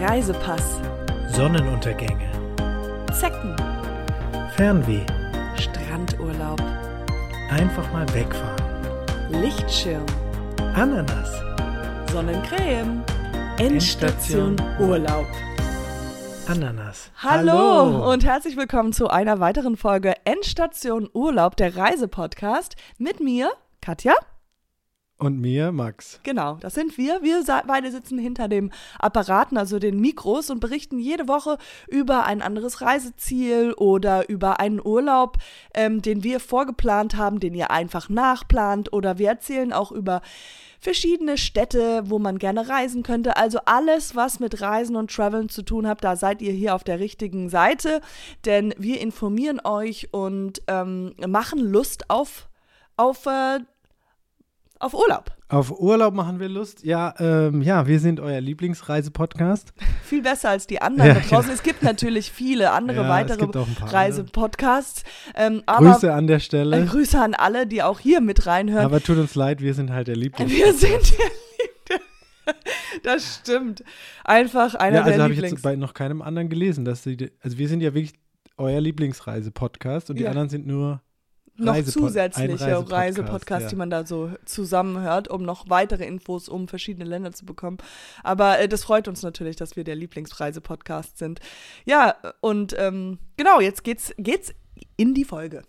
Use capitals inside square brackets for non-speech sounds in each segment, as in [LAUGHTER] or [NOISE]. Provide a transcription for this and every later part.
Reisepass, Sonnenuntergänge, Zecken, Fernweh, Strandurlaub, einfach mal wegfahren, Lichtschirm, Ananas, Sonnencreme, Endstation Endstation. Urlaub. Ananas. Hallo, und herzlich willkommen zu einer weiteren Folge Endstation Urlaub, der Reisepodcast mit mir, Katja. Und mir, Max. Genau, das sind wir. Wir beide sitzen hinter dem Apparaten, also den Mikros, und berichten jede Woche über ein anderes Reiseziel oder über einen Urlaub, ähm, den wir vorgeplant haben, den ihr einfach nachplant. Oder wir erzählen auch über verschiedene Städte, wo man gerne reisen könnte. Also alles, was mit Reisen und Traveln zu tun hat, da seid ihr hier auf der richtigen Seite. Denn wir informieren euch und ähm, machen Lust auf, auf, äh, auf Urlaub. Auf Urlaub machen wir Lust. Ja, ähm, ja, wir sind euer Lieblingsreisepodcast. viel besser als die anderen Ja, da draußen. Es gibt natürlich viele andere Ja, weitere Reisepodcasts. Ähm, aber Grüße an der äh, Stelle. Grüße an alle, die auch hier mit reinhören. Aber tut uns leid, wir sind halt der Lieblings. wir sind der. [LAUGHS] Das stimmt. Einfach einer ja, also der habe ich Lieblings. jetzt bei noch keinem anderen gelesen, dass sie, also wir sind ja wirklich euer Lieblingsreisepodcast und die Ja. anderen sind nur noch Reisepod- zusätzliche Reisepodcast, Reisepodcasts, ja. die man da so zusammenhört, um noch weitere Infos um verschiedene Länder zu bekommen. Aber äh, das freut uns natürlich, dass wir der Lieblingsreisepodcast sind. Ja, und ähm, genau, jetzt geht's, geht's in die Folge.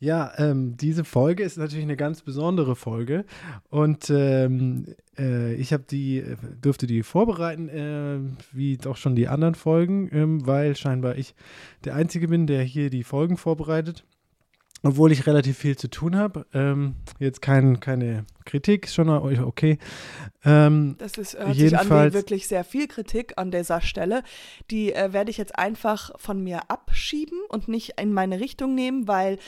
Ja, ähm, diese Folge ist natürlich eine ganz besondere Folge und ähm, äh, ich habe die, äh, durfte die vorbereiten, äh, wie doch schon die anderen Folgen, ähm, weil scheinbar ich der Einzige bin, der hier die Folgen vorbereitet, obwohl ich relativ viel zu tun habe. Ähm, jetzt kein, keine Kritik, schon okay. Ähm, Das ist, hört sich Jedenfalls- wirklich sehr viel Kritik an dieser Stelle. Die äh, werde ich jetzt einfach von mir abschieben und nicht in meine Richtung nehmen, weil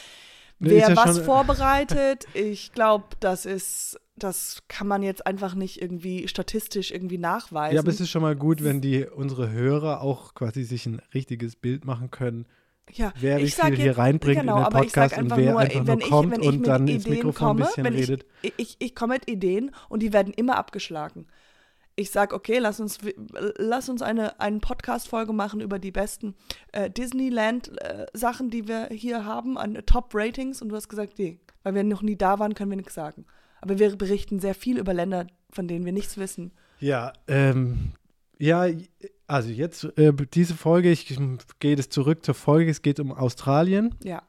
wer ja was vorbereitet, [LAUGHS] ich glaube, das ist, das kann man jetzt einfach nicht irgendwie statistisch irgendwie nachweisen. ja, aber es ist schon mal gut, wenn die unsere Hörer auch quasi sich ein richtiges Bild machen können, ja, wer wie ich sag viel hier jetzt- reinbringt genau, in den Podcast und einfach wer nur, einfach wenn nur ich- kommt wenn und dann ins Ideen Mikrofon ein komme, bisschen wenn ich- redet. Ich, ich, ich komme mit Ideen und die werden immer abgeschlagen. Ich sag, okay, lass uns, lass uns eine, eine Podcast-Folge machen über die besten äh, Disneyland-Sachen, die wir hier haben, an Top-Ratings. Und du hast gesagt, nee, weil wir noch nie da waren, können wir nichts sagen. Aber wir berichten sehr viel über Länder, von denen wir nichts wissen. Ja, ähm, ja, also jetzt äh, diese Folge, ich gehe jetzt zurück zur Folge, es geht um Australien. Ja,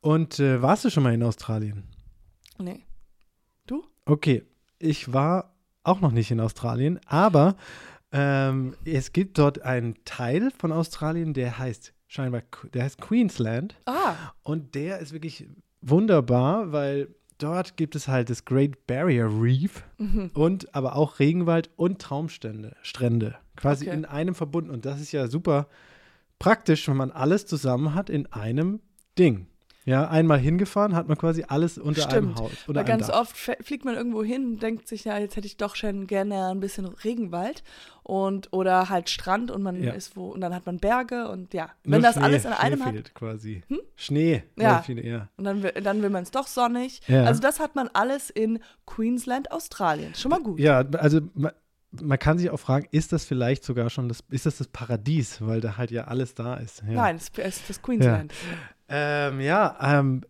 Und äh, warst du schon mal in Australien? nee. Okay, ich war auch noch nicht in Australien, aber ähm, es gibt dort einen Teil von Australien, der heißt scheinbar, der heißt Queensland. Ah, Und der ist wirklich wunderbar, weil dort gibt es halt das Great Barrier Reef mhm. und aber auch Regenwald und Traumstrände, Strände, quasi Okay. in einem verbunden. Und das ist ja super praktisch, wenn man alles zusammen hat in einem Ding. Ja, einmal hingefahren, hat man quasi alles unter einem Stimmt. Haus. Weil Unter einem ganz Dach. oft fliegt man irgendwo hin und denkt sich, ja, jetzt hätte ich doch schon gerne ein bisschen Regenwald und oder halt Strand und man Ja. ist wo und dann hat man Berge und ja, Nur wenn das Schnee, alles Schnee einem hat fehlt quasi. Hm? Schnee. Ja. Viele, ja. und dann will, dann will man es doch sonnig. Ja. Also das hat man alles in Queensland, Australien. Schon mal gut. ja, also man, kann sich auch fragen, ist das vielleicht sogar schon das, ist das das Paradies, weil da halt ja alles da ist. Ja. Nein, es ist das Queensland. Ähm, ja, ähm,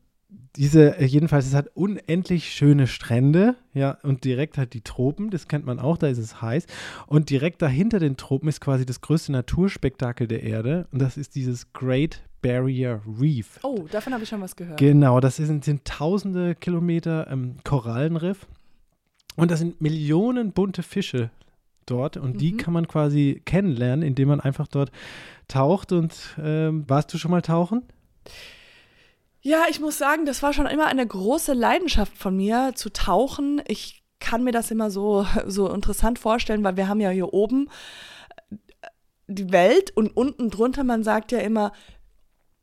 diese, äh, jedenfalls, es hat unendlich schöne Strände, ja, und direkt halt die Tropen, das kennt man auch, da ist es heiß. Und direkt dahinter den Tropen ist quasi das größte Naturspektakel der Erde und das ist dieses Great Barrier Reef. Oh, davon habe ich schon was gehört. Genau, das sind, sind tausende Kilometer ähm, Korallenriff und das sind Millionen bunte Fische dort und die Mhm. kann man quasi kennenlernen, indem man einfach dort taucht und ähm, warst du schon mal tauchen? Ja, ich muss sagen, das war schon immer eine große Leidenschaft von mir, zu tauchen. Ich kann mir das immer so, [LAUGHS] so interessant vorstellen, weil wir haben ja hier oben die Welt und unten drunter, man sagt ja immer,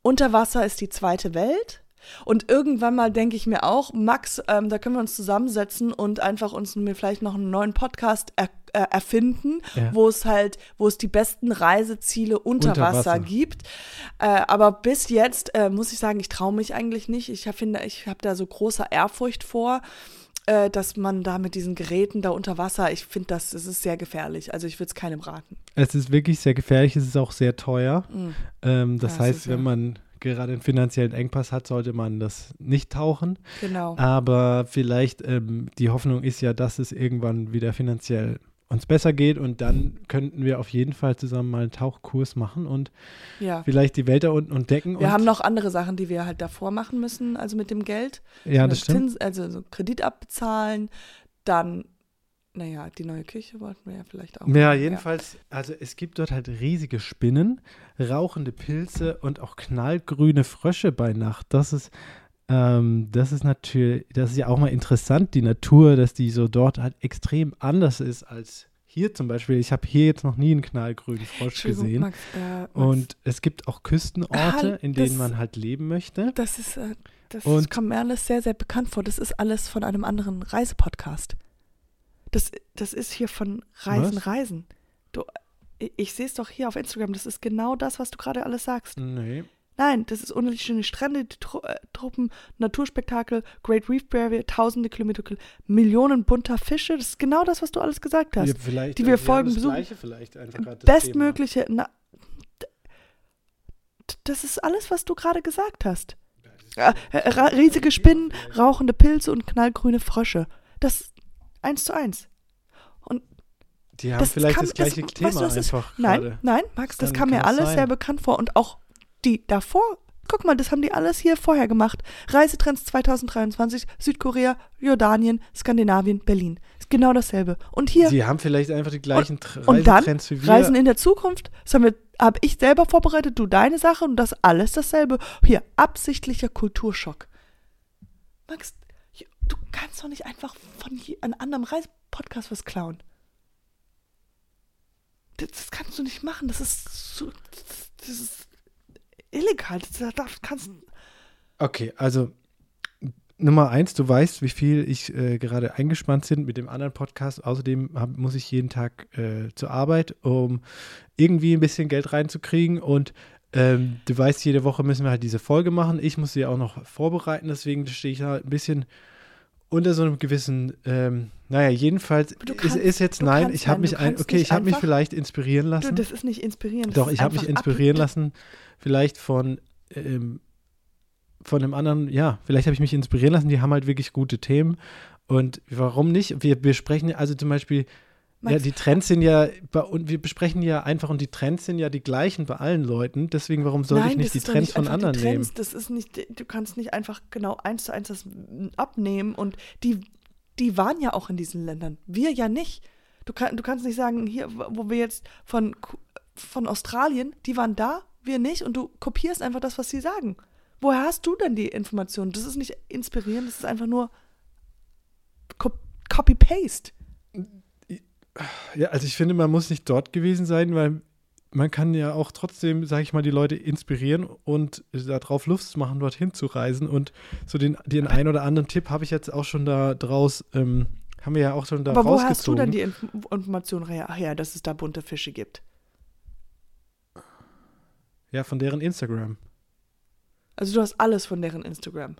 unter Wasser ist die zweite Welt. Und irgendwann mal denke ich mir auch, Max, ähm, da können wir uns zusammensetzen und einfach uns mir vielleicht noch einen neuen Podcast er, äh, erfinden, Ja. wo es halt, wo es die besten Reiseziele unter, Unter Wasser, Wasser. gibt. Äh, aber bis jetzt äh, muss ich sagen, ich traue mich eigentlich nicht. Ich hab, finde, ich habe da so große Ehrfurcht vor. äh, dass man da mit diesen Geräten da unter Wasser, ich finde das, es ist sehr gefährlich. Also ich würde es keinem raten. Es ist wirklich sehr gefährlich, es ist auch sehr teuer. Mhm. Ähm, das Ja, es heißt, wenn ja- man gerade einen finanziellen Engpass hat, sollte man das nicht tauchen. Genau. Aber vielleicht, ähm, die Hoffnung ist ja, dass es irgendwann wieder finanziell uns besser geht und dann könnten wir auf jeden Fall zusammen mal einen Tauchkurs machen und Ja. vielleicht die Welt da unten entdecken. Wir und, haben noch andere Sachen, die wir halt davor machen müssen, also mit dem Geld. ja, Also das stimmt. Zins, also so Kredit abbezahlen, dann, naja, die neue Küche wollten wir ja vielleicht auch. Ja, machen, jedenfalls, also es gibt dort halt riesige Spinnen, rauchende Pilze und auch knallgrüne Frösche bei Nacht. Das ist, ähm, das ist natürlich, das ist ja auch mal interessant, die Natur, dass die so dort halt extrem anders ist als hier zum Beispiel. Ich habe hier jetzt noch nie einen knallgrünen Frosch gesehen. Max, äh, Max, Und es gibt auch Küstenorte, Ah, in denen das- man halt leben möchte. das ist, äh, das Und- kommt mir alles sehr, sehr bekannt vor. Das ist alles von einem anderen Reisepodcast. Das, das ist hier von Reisen, Was? Reisen. Du, ich, ich sehe es doch hier auf Instagram. Das ist genau das, was du gerade alles sagst. Nee. Nein, das ist unendlich schöne Strände, die Tru äh, Truppen, Naturspektakel, Great Reef Barrier, tausende Kilometer, Millionen bunter Fische. Das ist genau das, was du alles gesagt hast. Ja, die wir haben folgen das besuchen. Einfach das. Bestmögliche. Na, das ist alles, was du gerade gesagt hast. Äh, äh, riesige Spinnen, rauchende Pilze und knallgrüne Frösche. Das eins zu eins. Die haben das vielleicht kam- das gleiche das- Thema weißt du, das ist- einfach Nein, nein, Max, das Dann kam mir kann es alles sein. sehr bekannt vor. Und auch die davor, guck mal, das haben die alles hier vorher gemacht. Reisetrends 2023, Südkorea, Jordanien, Skandinavien, Berlin. Ist genau dasselbe. Und hier Die haben vielleicht einfach die gleichen Tr- und dann Reisetrends wie wir. Reisen in der Zukunft, das haben wir, habe ich selber vorbereitet, du deine Sache und das alles dasselbe. Hier, absichtlicher Kulturschock. Max, du kannst doch nicht einfach von einem anderen Reisepodcast was klauen. Das, das kannst du nicht machen. Das ist so, das ist illegal. Das, das kannst Okay, also Nummer eins, du weißt, wie viel ich äh, gerade eingespannt bin mit dem anderen Podcast. Außerdem hab, muss ich jeden Tag äh, zur Arbeit, um irgendwie ein bisschen Geld reinzukriegen. Und ähm, du weißt, jede Woche müssen wir halt diese Folge machen. Ich muss sie auch noch vorbereiten, deswegen stehe ich da ein bisschen unter so einem gewissen, ähm, naja, jedenfalls Du es kannst- ist jetzt du nein, ich habe mich du ein, okay, ich habe mich vielleicht inspirieren du, lassen. das ist nicht inspirierend. Doch, ist ich habe mich einfach ab- inspirieren lassen, vielleicht von, ähm, von einem anderen, ja, vielleicht habe ich mich inspirieren lassen, die haben halt wirklich gute Themen. Und warum nicht? Wir besprechen also zum Beispiel, ja, die Trends sind ja, und wir besprechen ja einfach, und die Trends sind ja die gleichen bei allen Leuten. Deswegen, warum sollte ich nicht die Trends nicht von einfach die anderen Trends. nehmen? Das ist nicht, du kannst nicht einfach genau eins zu eins das abnehmen und die, die waren ja auch in diesen Ländern. Wir ja nicht. Du, kann, du kannst nicht sagen, hier, wo wir jetzt von, von Australien, die waren da, wir nicht und du kopierst einfach das, was sie sagen. Woher hast du denn die Informationen? Das ist nicht inspirierend, das ist einfach nur Cop- Copy-Paste. Ja, also ich finde, man muss nicht dort gewesen sein, weil man kann ja auch trotzdem, sage ich mal, die Leute inspirieren und darauf Lust machen, dorthin zu reisen. Und so den, den einen oder anderen Tipp habe ich jetzt auch schon da draus, ähm, haben wir ja auch schon da Aber woher hast du rausgezogen. denn die Inf Information her? Ach ja, dass es da bunte Fische gibt. ja, von deren Instagram. Also du hast alles von deren Instagram.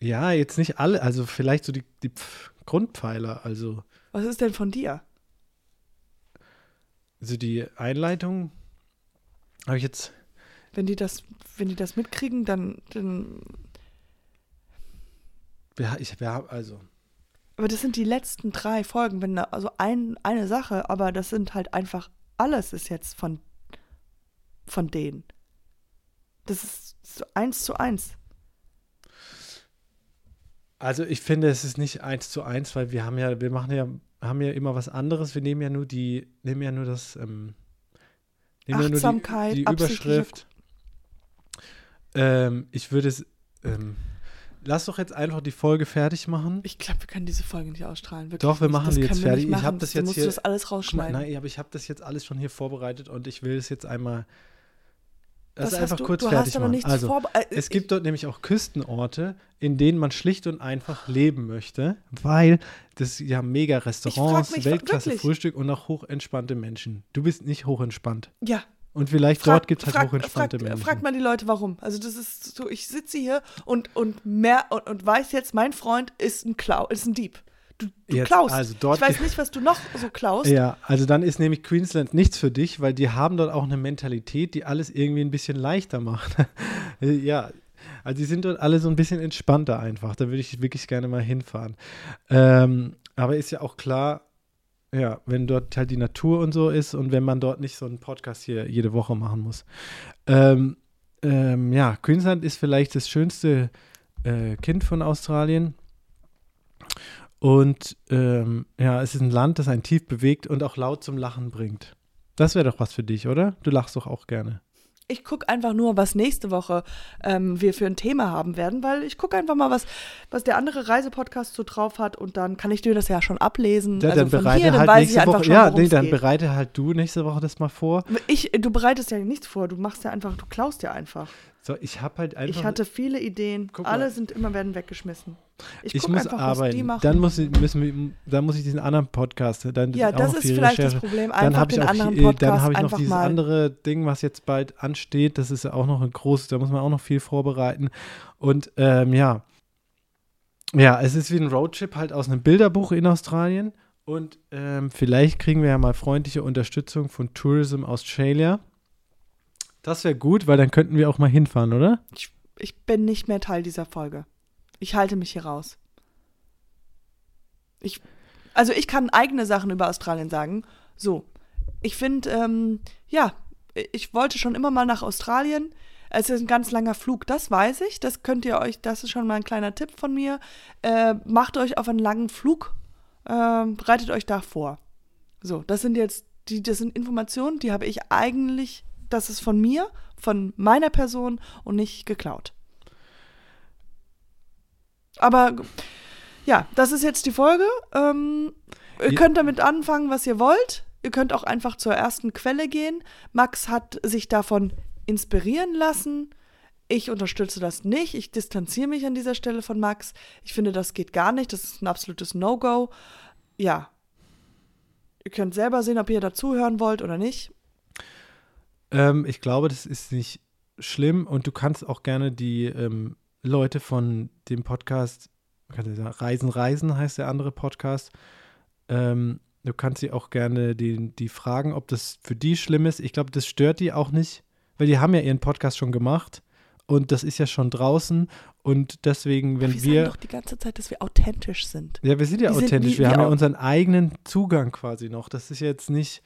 Ja, jetzt nicht alle, also vielleicht so die, die Pf Grundpfeiler, also, Was ist denn von dir? also die Einleitung habe ich jetzt, Wenn die das, wenn die das mitkriegen, dann, dann. ja, ich, ja, also, Aber das sind die letzten drei Folgen, wenn da, also ein, eine Sache, aber das sind halt einfach, alles ist jetzt von, von denen. Das ist so eins zu eins. Also ich finde, es ist nicht eins zu eins, weil wir haben ja, wir machen ja, haben ja immer was anderes. Wir nehmen ja nur die, nehmen ja nur das, ähm, nehmen ja nur die, die Überschrift. Ähm, ich würde es, ähm, lass doch jetzt einfach die Folge fertig machen. Ich glaube, wir können diese Folge nicht ausstrahlen. Wirklich Doch, wir nicht. machen das die jetzt fertig. Ich hab machen. das Du jetzt musst hier- das alles mal, rausschneiden. nein, aber ich habe das jetzt alles schon hier vorbereitet und ich will es jetzt einmal, das hast einfach du, kurz du fertig hast aber machen. Also, äh, es gibt dort nämlich auch Küstenorte, in denen man schlicht und einfach leben möchte, weil das ja mega Restaurants, mich, Weltklasse wirklich? Frühstück und auch hochentspannte Menschen. Du bist nicht hochentspannt. Ja, Und vielleicht Frag- dort gibt es halt frag- hochentspannte frag, Menschen. Fragt mal die Leute, warum. Also das ist so, ich sitze hier und, und, mehr, und, und weiß jetzt, mein Freund ist ein Klau, ist ein Dieb. Du, du Jetzt, klaust. also dort ich weiß [LAUGHS] nicht, was du noch so klaust. Ja, also dann ist nämlich Queensland nichts für dich, weil die haben dort auch eine Mentalität, die alles irgendwie ein bisschen leichter macht. [LAUGHS] ja, also die sind dort alle so ein bisschen entspannter einfach. Da würde ich wirklich gerne mal hinfahren. Ähm, aber ist ja auch klar, ja, wenn dort halt die Natur und so ist und wenn man dort nicht so einen Podcast hier jede Woche machen muss. Ähm, ähm, ja, Queensland ist vielleicht das schönste äh, Kind von Australien. Und ähm, ja, es ist ein Land, das einen tief bewegt und auch laut zum Lachen bringt. Das wäre doch was für dich, oder? Du lachst doch auch gerne. Ich gucke einfach nur, was nächste Woche ähm, wir für ein Thema haben werden, weil ich gucke einfach mal, was, was der andere Reisepodcast so drauf hat und dann kann ich dir das ja schon ablesen. Ja, also dann bereite hier, halt nächste Woche. schon, ja, nee, dann geht. bereite halt du nächste Woche das mal vor. Ich, du bereitest ja nichts vor, du machst ja einfach, du klaust ja einfach. So, ich habe halt einfach. Ich hatte viele Ideen, alle sind immer werden weggeschmissen. Ich, ich muss einfach, arbeiten. Dann muss ich, müssen wir, dann muss ich diesen anderen Podcast. Dann ja, das ist viel vielleicht Recherche. das Problem. Dann Einfach habe ich auch, dann habe ich noch dieses mal. andere Ding, was jetzt bald ansteht. Das ist ja auch noch ein großes, da muss man auch noch viel vorbereiten. Und ähm, ja, ja, es ist wie ein Roadtrip halt aus einem Bilderbuch in Australien. Und ähm, vielleicht kriegen wir ja mal freundliche Unterstützung von Tourism Australia. Das wäre gut, weil dann könnten wir auch mal hinfahren, oder? Ich, ich bin nicht mehr Teil dieser Folge. Ich halte mich hier raus. Ich, also ich kann eigene Sachen über Australien sagen. So, ich finde, ähm, ja, ich wollte schon immer mal nach Australien. Es ist ein ganz langer Flug, das weiß ich. Das könnt ihr euch, das ist schon mal ein kleiner Tipp von mir. Äh, macht euch auf einen langen Flug, ähm, bereitet euch da vor. So, das sind jetzt, die, das sind Informationen, die habe ich eigentlich, das ist von mir, von meiner Person und nicht geklaut. Aber ja, das ist jetzt die Folge. Ähm, ihr könnt damit anfangen, was ihr wollt. Ihr könnt auch einfach zur ersten Quelle gehen. Max hat sich davon inspirieren lassen. Ich unterstütze das nicht. Ich distanziere mich an dieser Stelle von Max. Ich finde, das geht gar nicht. Das ist ein absolutes No-Go. Ja. Ihr könnt selber sehen, ob ihr dazuhören wollt oder nicht. Ähm, ich glaube, das ist nicht schlimm und du kannst auch gerne die ähm, Leute von dem Podcast, sagen, Reisen, Reisen heißt der andere Podcast, ähm, du kannst sie auch gerne die, die fragen, ob das für die schlimm ist. Ich glaube, das stört die auch nicht, weil die haben ja ihren Podcast schon gemacht und das ist ja schon draußen und deswegen, wenn wir wir sagen doch die ganze Zeit, dass wir authentisch sind. ja, wir sind ja Wir sind authentisch. wie- wir wie haben ja unseren eigenen Zugang quasi noch. Das ist jetzt nicht.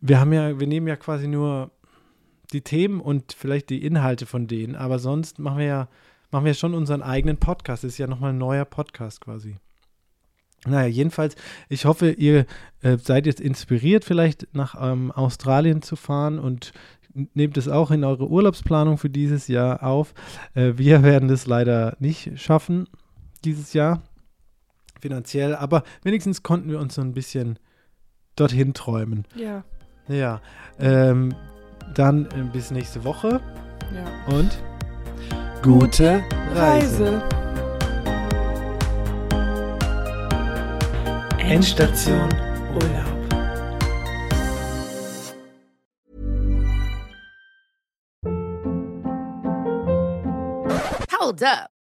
Wir haben ja, wir nehmen ja quasi nur die Themen und vielleicht die Inhalte von denen, aber sonst machen wir ja, machen wir schon unseren eigenen Podcast. Das ist ja nochmal ein neuer Podcast quasi. Naja, jedenfalls, ich hoffe, ihr äh, seid jetzt inspiriert, vielleicht nach ähm, Australien zu fahren und nehmt es auch in eure Urlaubsplanung für dieses Jahr auf. Äh, wir [LAUGHS] werden das leider nicht schaffen dieses Jahr finanziell, aber wenigstens konnten wir uns so ein bisschen dorthin träumen. Ja, Ja, ähm, dann äh, bis nächste Woche ja. und gute Reise. Reise. Endstation Urlaub. Hold up.